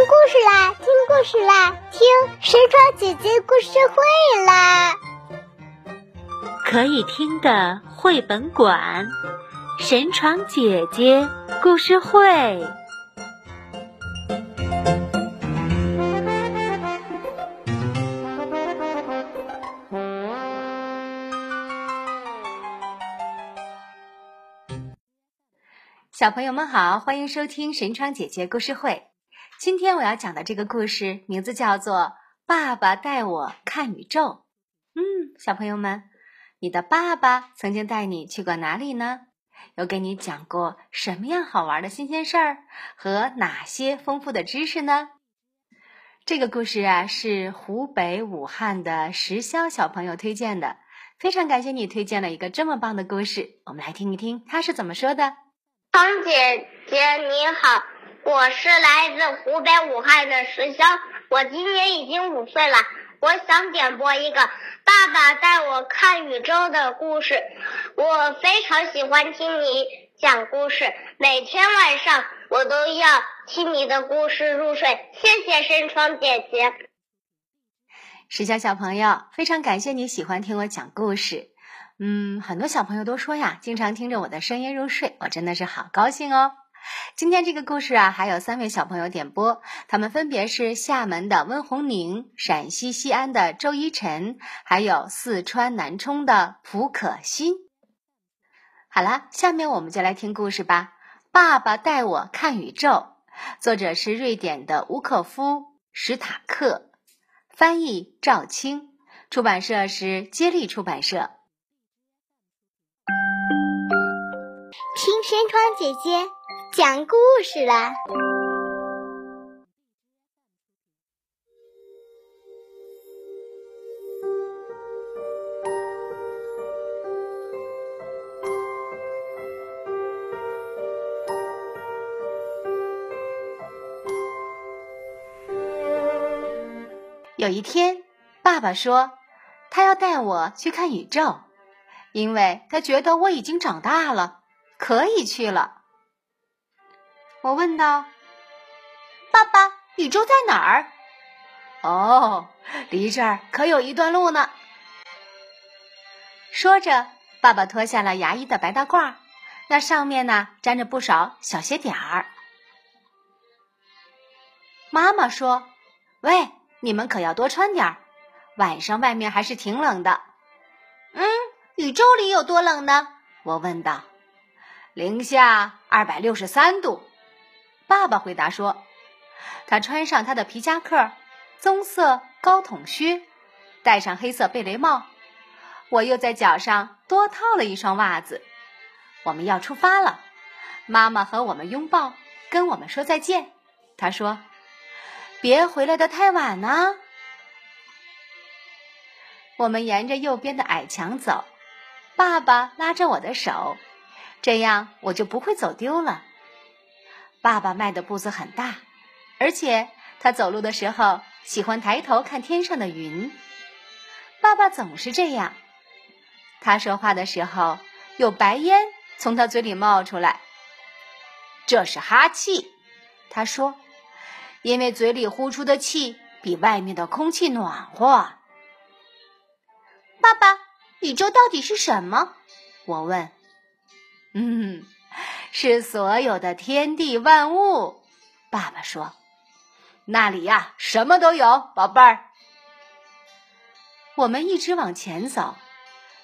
听故事啦，听故事啦，听神床姐姐故事会啦！可以听的绘本馆，神床姐姐故事会。小朋友们好，欢迎收听神窗姐姐故事会。今天我要讲的这个故事名字叫做《爸爸带我看宇宙》。嗯，小朋友们，你的爸爸曾经带你去过哪里呢？有给你讲过什么样好玩的新鲜事儿和哪些丰富的知识呢？这个故事啊，是湖北武汉的石潇小朋友推荐的，非常感谢你推荐了一个这么棒的故事。我们来听一听他是怎么说的。芳姐姐你好，我是来自湖北武汉的石潇，我今年已经五岁了。我想点播一个《爸爸带我看宇宙》的故事。我非常喜欢听你讲故事，每天晚上我都要听你的故事入睡。谢谢深窗姐姐。石潇小朋友，非常感谢你喜欢听我讲故事。嗯，很多小朋友都说呀，经常听着我的声音入睡，我真的是好高兴哦。今天这个故事啊，还有三位小朋友点播，他们分别是厦门的温红宁、陕西西安的周一晨，还有四川南充的蒲可欣。好了，下面我们就来听故事吧。爸爸带我看宇宙，作者是瑞典的乌克夫·史塔克，翻译赵青，出版社是接力出版社。听山窗姐姐讲故事啦！有一天，爸爸说他要带我去看宇宙，因为他觉得我已经长大了。可以去了。我问道：“爸爸，宇宙在哪儿？”“哦，离这儿可有一段路呢。”说着，爸爸脱下了牙医的白大褂，那上面呢粘着不少小鞋点儿。妈妈说：“喂，你们可要多穿点儿，晚上外面还是挺冷的。”“嗯，宇宙里有多冷呢？”我问道。零下二百六十三度，爸爸回答说：“他穿上他的皮夹克、棕色高筒靴，戴上黑色贝雷帽。我又在脚上多套了一双袜子。我们要出发了。妈妈和我们拥抱，跟我们说再见。他说：‘别回来的太晚呢。’我们沿着右边的矮墙走，爸爸拉着我的手。”这样我就不会走丢了。爸爸迈的步子很大，而且他走路的时候喜欢抬头看天上的云。爸爸总是这样。他说话的时候有白烟从他嘴里冒出来，这是哈气。他说，因为嘴里呼出的气比外面的空气暖和。爸爸，宇宙到底是什么？我问。嗯，是所有的天地万物。爸爸说：“那里呀，什么都有，宝贝儿。”我们一直往前走，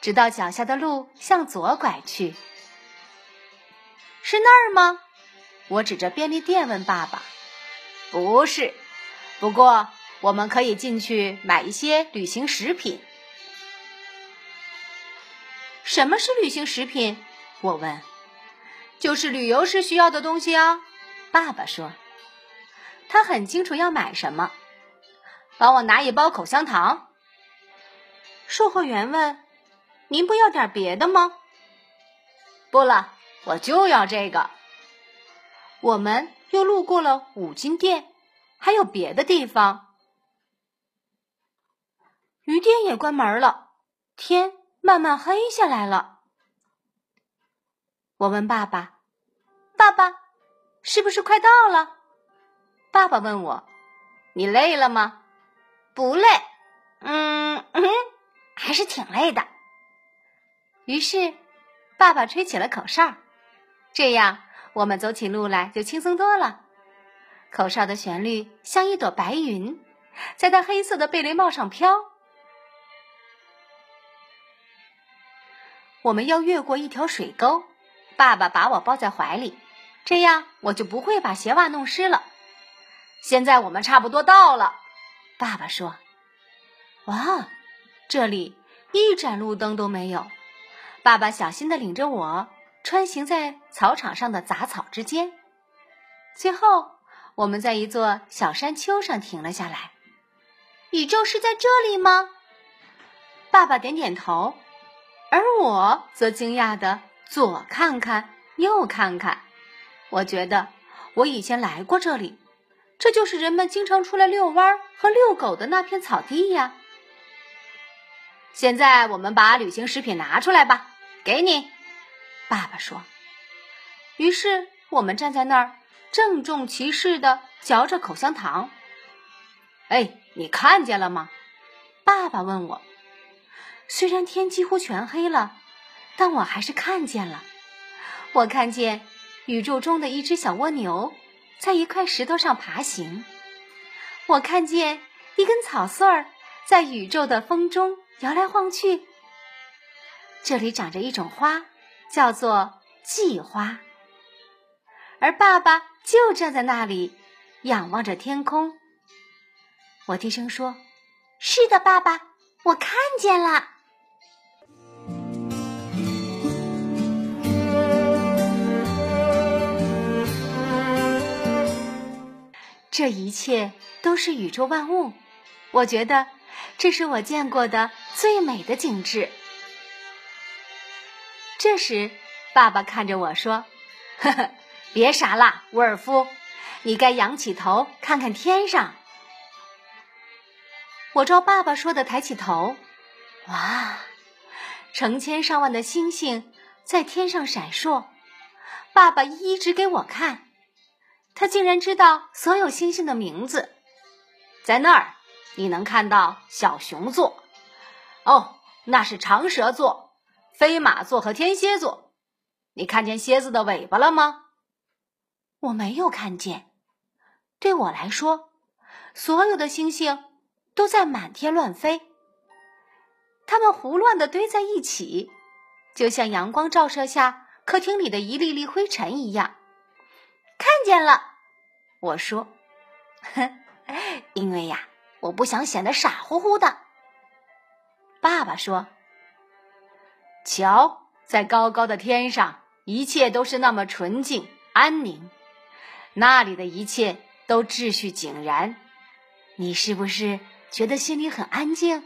直到脚下的路向左拐去。是那儿吗？我指着便利店问爸爸：“不是，不过我们可以进去买一些旅行食品。”什么是旅行食品？我问：“就是旅游时需要的东西啊。”爸爸说：“他很清楚要买什么。”帮我拿一包口香糖。售货员问：“您不要点别的吗？”“不了，我就要这个。”我们又路过了五金店，还有别的地方。鱼店也关门了，天慢慢黑下来了。我问爸爸：“爸爸，是不是快到了？”爸爸问我：“你累了吗？”“不累。”“嗯嗯，还是挺累的。”于是，爸爸吹起了口哨，这样我们走起路来就轻松多了。口哨的旋律像一朵白云，在他黑色的贝雷帽上飘。我们要越过一条水沟，爸爸把我抱在怀里，这样我就不会把鞋袜弄湿了。现在我们差不多到了，爸爸说：“哇，这里一盏路灯都没有。”爸爸小心的领着我穿行在草场上的杂草之间，最后我们在一座小山丘上停了下来。宇宙是在这里吗？爸爸点点头。而我则惊讶的左看看右看看，我觉得我以前来过这里，这就是人们经常出来遛弯和遛狗的那片草地呀。现在我们把旅行食品拿出来吧，给你，爸爸说。于是我们站在那儿，郑重其事的嚼着口香糖。哎，你看见了吗？爸爸问我。虽然天几乎全黑了，但我还是看见了。我看见宇宙中的一只小蜗牛在一块石头上爬行。我看见一根草穗儿在宇宙的风中摇来晃去。这里长着一种花，叫做季花。而爸爸就站在那里，仰望着天空。我低声说：“是的，爸爸，我看见了。”这一切都是宇宙万物，我觉得这是我见过的最美的景致。这时，爸爸看着我说：“呵呵，别傻了，沃尔夫，你该仰起头看看天上。”我照爸爸说的抬起头，哇，成千上万的星星在天上闪烁。爸爸一一指给我看。他竟然知道所有星星的名字，在那儿你能看到小熊座，哦，那是长蛇座、飞马座和天蝎座。你看见蝎子的尾巴了吗？我没有看见。对我来说，所有的星星都在满天乱飞，它们胡乱的堆在一起，就像阳光照射下客厅里的一粒粒灰尘一样。看见了，我说，哼，因为呀，我不想显得傻乎乎的。爸爸说：“瞧，在高高的天上，一切都是那么纯净安宁，那里的一切都秩序井然。你是不是觉得心里很安静？”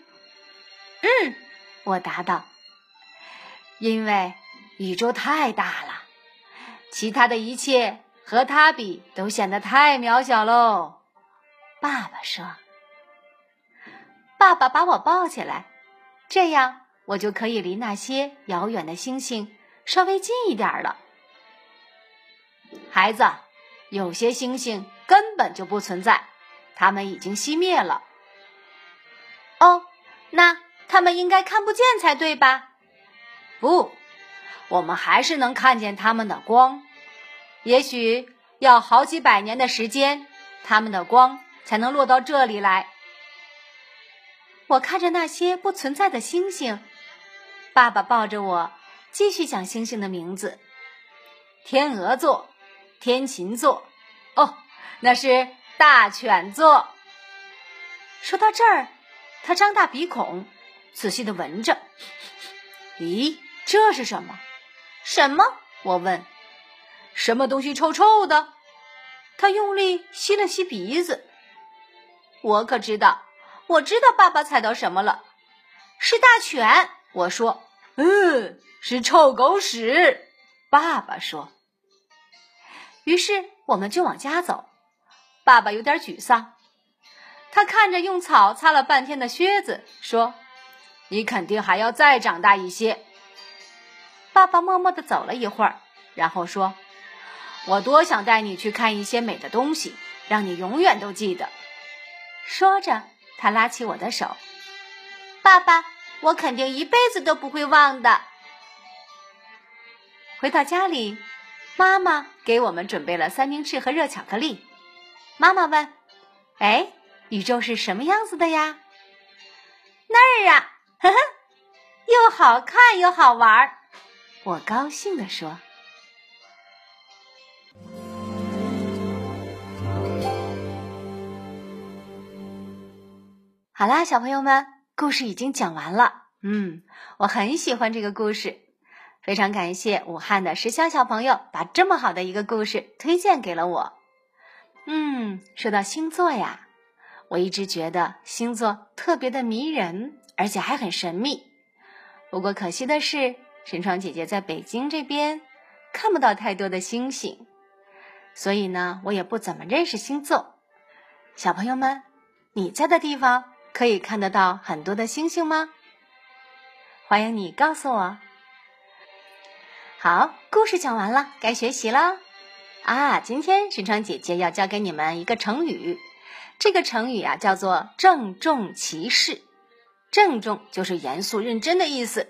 嗯，我答道：“因为宇宙太大了，其他的一切。”和他比，都显得太渺小喽。爸爸说：“爸爸把我抱起来，这样我就可以离那些遥远的星星稍微近一点了。”孩子，有些星星根本就不存在，它们已经熄灭了。哦，那他们应该看不见才对吧？不，我们还是能看见他们的光。也许要好几百年的时间，他们的光才能落到这里来。我看着那些不存在的星星，爸爸抱着我，继续讲星星的名字：天鹅座、天琴座，哦，那是大犬座。说到这儿，他张大鼻孔，仔细的闻着。咦，这是什么？什么？我问。什么东西臭臭的？他用力吸了吸鼻子。我可知道，我知道爸爸踩到什么了，是大犬。我说：“嗯，是臭狗屎。”爸爸说。于是我们就往家走。爸爸有点沮丧，他看着用草擦了半天的靴子，说：“你肯定还要再长大一些。”爸爸默默的走了一会儿，然后说。我多想带你去看一些美的东西，让你永远都记得。”说着，他拉起我的手：“爸爸，我肯定一辈子都不会忘的。”回到家里，妈妈给我们准备了三明治和热巧克力。妈妈问：“哎，宇宙是什么样子的呀？”那儿啊，呵呵，又好看又好玩儿。我高兴地说：“好啦，小朋友们，故事已经讲完了。嗯，我很喜欢这个故事，非常感谢武汉的石香小朋友把这么好的一个故事推荐给了我。嗯，说到星座呀，我一直觉得星座特别的迷人，而且还很神秘。不过可惜的是。神窗姐姐在北京这边看不到太多的星星，所以呢，我也不怎么认识星座。小朋友们，你在的地方可以看得到很多的星星吗？欢迎你告诉我。好，故事讲完了，该学习了啊！今天神窗姐姐要教给你们一个成语，这个成语啊叫做“郑重其事”。郑重就是严肃认真的意思。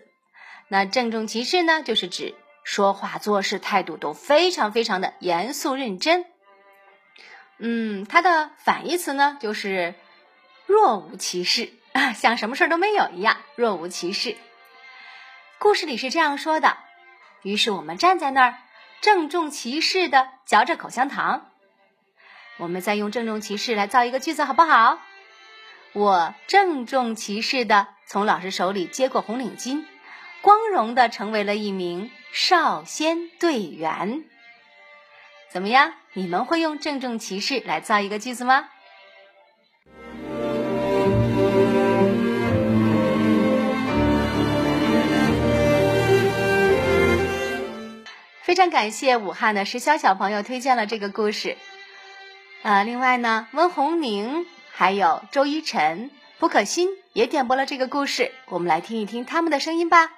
那郑重其事呢，就是指说话做事态度都非常非常的严肃认真。嗯，它的反义词呢，就是若无其事啊，像什么事儿都没有一样，若无其事。故事里是这样说的：于是我们站在那儿，郑重其事的嚼着口香糖。我们再用郑重其事来造一个句子，好不好？我郑重其事的从老师手里接过红领巾。光荣的成为了一名少先队员，怎么样？你们会用郑重其事来造一个句子吗？非常感谢武汉的石潇小朋友推荐了这个故事。呃，另外呢，温红宁还有周一晨、蒲可欣也点播了这个故事，我们来听一听他们的声音吧。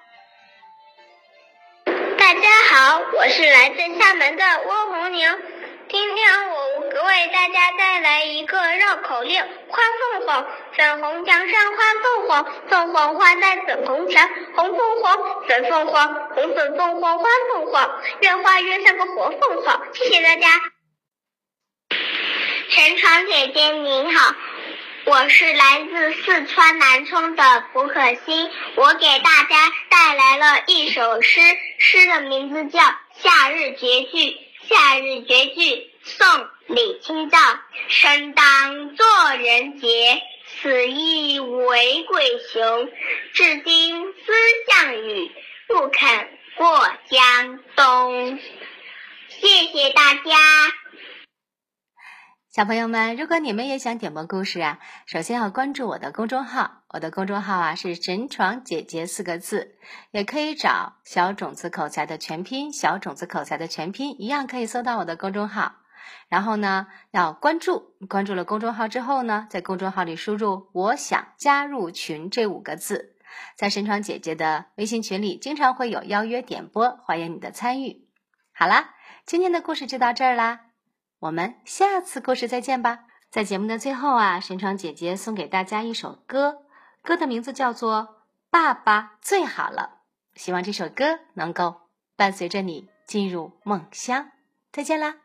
大家好，我是来自厦门的温红宁。今天我我为大家带来一个绕口令：花凤凰，粉红墙上花凤凰，凤凰花在粉红墙，红凤凰，粉凤凰，红粉凤凰花凤凰，越画越像个活凤凰。谢谢大家。陈闯姐姐您好。我是来自四川南充的胡可欣，我给大家带来了一首诗，诗的名字叫《夏日绝句》。夏日绝句，宋·李清照。生当作人杰，死亦为鬼雄。至今思项羽，不肯过江东。谢谢大家。小朋友们，如果你们也想点播故事啊，首先要关注我的公众号，我的公众号啊是“神床姐姐”四个字，也可以找“小种子口才”的全拼，“小种子口才”的全拼一样可以搜到我的公众号。然后呢，要关注，关注了公众号之后呢，在公众号里输入“我想加入群”这五个字，在神窗姐姐的微信群里经常会有邀约点播，欢迎你的参与。好啦，今天的故事就到这儿啦。我们下次故事再见吧。在节目的最后啊，神窗姐姐送给大家一首歌，歌的名字叫做《爸爸最好了》。希望这首歌能够伴随着你进入梦乡。再见啦。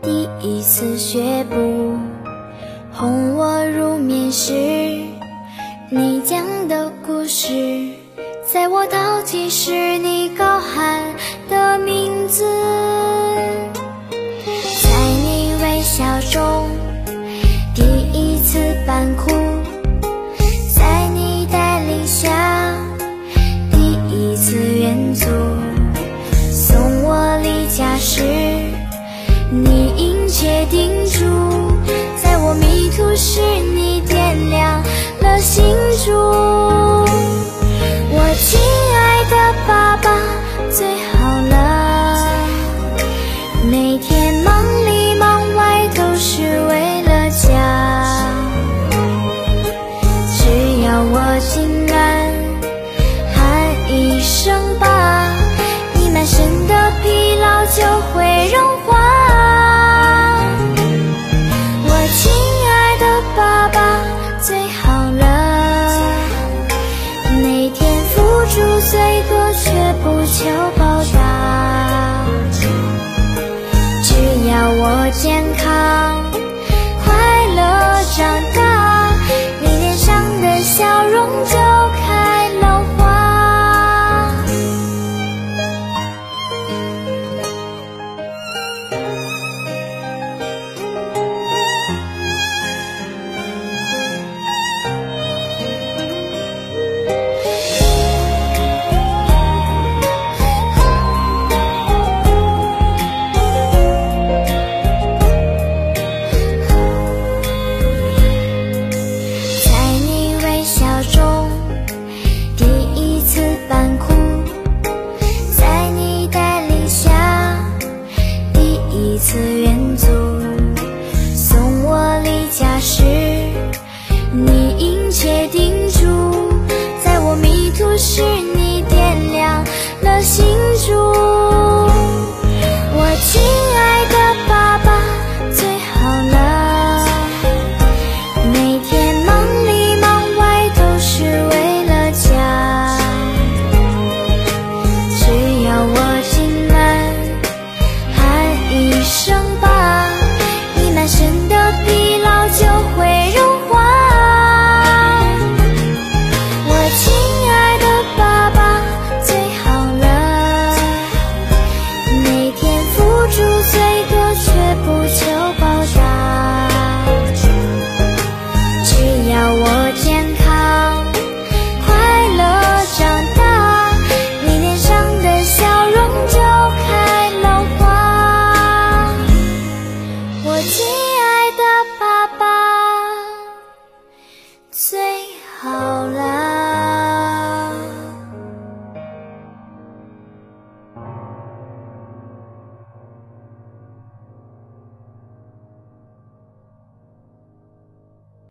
第一次学步，哄我入眠时，你